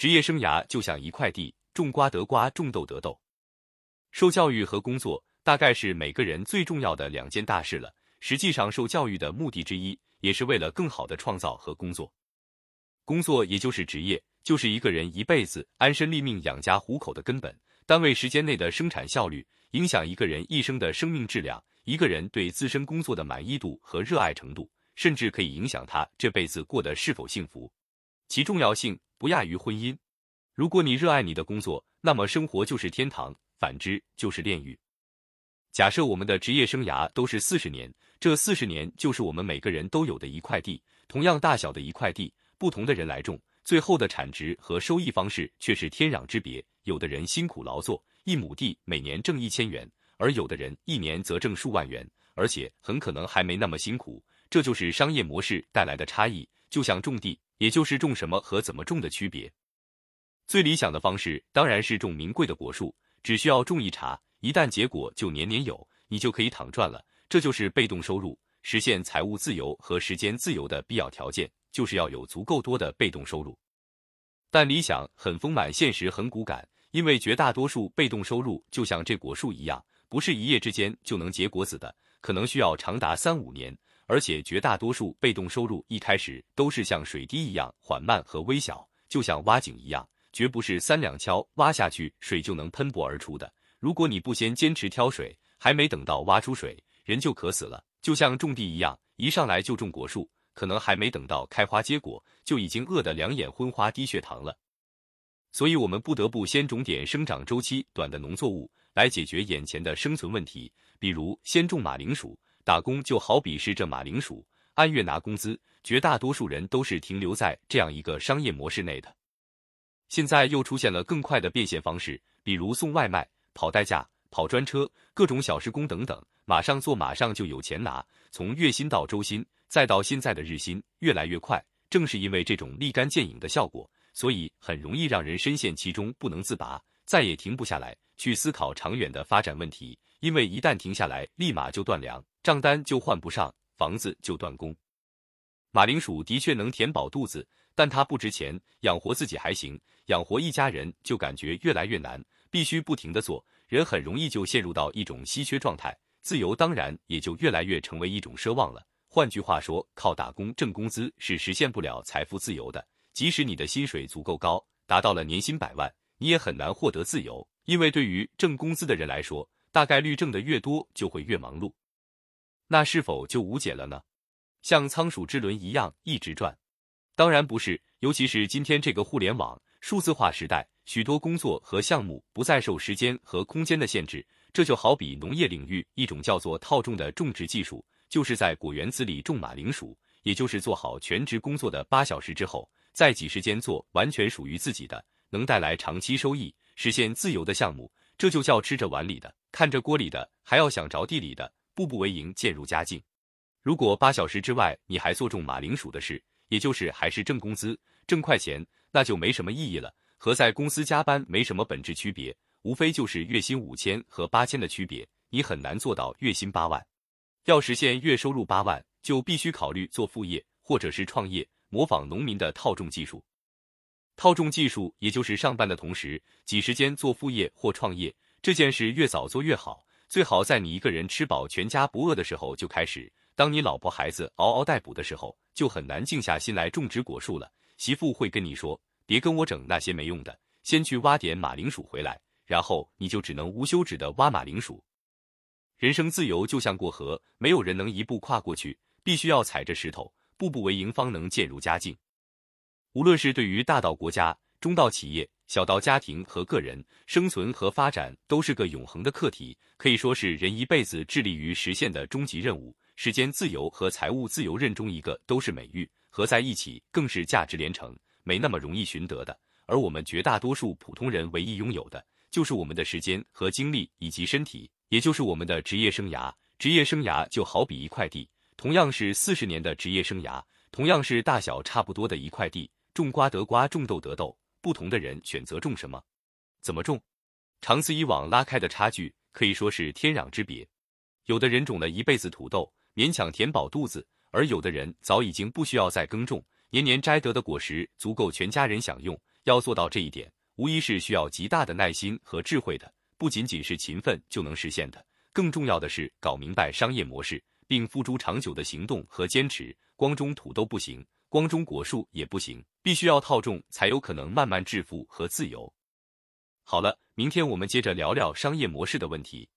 职业生涯就像一块地，种瓜得瓜，种豆得豆。受教育和工作大概是每个人最重要的两件大事了。实际上，受教育的目的之一，也是为了更好的创造和工作。工作也就是职业，就是一个人一辈子安身立命、养家糊口的根本。单位时间内的生产效率，影响一个人一生的生命质量。一个人对自身工作的满意度和热爱程度，甚至可以影响他这辈子过得是否幸福。其重要性不亚于婚姻。如果你热爱你的工作，那么生活就是天堂；反之，就是炼狱。假设我们的职业生涯都是四十年，这四十年就是我们每个人都有的一块地，同样大小的一块地，不同的人来种，最后的产值和收益方式却是天壤之别。有的人辛苦劳作，一亩地每年挣一千元，而有的人一年则挣数万元，而且很可能还没那么辛苦。这就是商业模式带来的差异，就像种地，也就是种什么和怎么种的区别。最理想的方式当然是种名贵的果树，只需要种一茬。一旦结果就年年有，你就可以躺赚了。这就是被动收入，实现财务自由和时间自由的必要条件，就是要有足够多的被动收入。但理想很丰满，现实很骨感，因为绝大多数被动收入就像这果树一样，不是一夜之间就能结果子的，可能需要长达三五年。而且绝大多数被动收入一开始都是像水滴一样缓慢和微小，就像挖井一样，绝不是三两锹挖下去水就能喷薄而出的。如果你不先坚持挑水，还没等到挖出水，人就渴死了。就像种地一样，一上来就种果树，可能还没等到开花结果，就已经饿得两眼昏花、低血糖了。所以，我们不得不先种点生长周期短的农作物，来解决眼前的生存问题。比如，先种马铃薯，打工就好比是这马铃薯，按月拿工资。绝大多数人都是停留在这样一个商业模式内的。现在又出现了更快的变现方式，比如送外卖。跑代驾、跑专车、各种小时工等等，马上做马上就有钱拿。从月薪到周薪，再到现在的日薪，越来越快。正是因为这种立竿见影的效果，所以很容易让人深陷其中不能自拔，再也停不下来去思考长远的发展问题。因为一旦停下来，立马就断粮，账单就换不上，房子就断供。马铃薯的确能填饱肚子，但它不值钱，养活自己还行，养活一家人就感觉越来越难。必须不停的做，人很容易就陷入到一种稀缺状态，自由当然也就越来越成为一种奢望了。换句话说，靠打工挣工资是实现不了财富自由的。即使你的薪水足够高，达到了年薪百万，你也很难获得自由，因为对于挣工资的人来说，大概率挣的越多就会越忙碌，那是否就无解了呢？像仓鼠之轮一样一直转？当然不是，尤其是今天这个互联网数字化时代。许多工作和项目不再受时间和空间的限制，这就好比农业领域一种叫做套种的种植技术，就是在果园子里种马铃薯，也就是做好全职工作的八小时之后，在几时间做完全属于自己的，能带来长期收益、实现自由的项目，这就叫吃着碗里的，看着锅里的，还要想着地里的，步步为营，渐入佳境。如果八小时之外你还做种马铃薯的事，也就是还是挣工资、挣快钱，那就没什么意义了。和在公司加班没什么本质区别，无非就是月薪五千和八千的区别。你很难做到月薪八万，要实现月收入八万，就必须考虑做副业或者是创业，模仿农民的套种技术。套种技术也就是上班的同时挤时间做副业或创业，这件事越早做越好，最好在你一个人吃饱全家不饿的时候就开始。当你老婆孩子嗷嗷待哺的时候，就很难静下心来种植果树了。媳妇会跟你说。别跟我整那些没用的，先去挖点马铃薯回来，然后你就只能无休止的挖马铃薯。人生自由就像过河，没有人能一步跨过去，必须要踩着石头，步步为营，方能渐入佳境。无论是对于大到国家，中到企业，小到家庭和个人，生存和发展都是个永恒的课题，可以说是人一辈子致力于实现的终极任务。时间自由和财务自由任中一个都是美誉，合在一起更是价值连城。没那么容易寻得的，而我们绝大多数普通人唯一拥有的，就是我们的时间和精力以及身体，也就是我们的职业生涯。职业生涯就好比一块地，同样是四十年的职业生涯，同样是大小差不多的一块地，种瓜得瓜，种豆得豆。不同的人选择种什么，怎么种，长此以往拉开的差距可以说是天壤之别。有的人种了一辈子土豆，勉强填饱肚子，而有的人早已经不需要再耕种。年年摘得的果实足够全家人享用，要做到这一点，无疑是需要极大的耐心和智慧的，不仅仅是勤奋就能实现的。更重要的是搞明白商业模式，并付诸长久的行动和坚持。光种土豆不行，光种果树也不行，必须要套种，才有可能慢慢致富和自由。好了，明天我们接着聊聊商业模式的问题。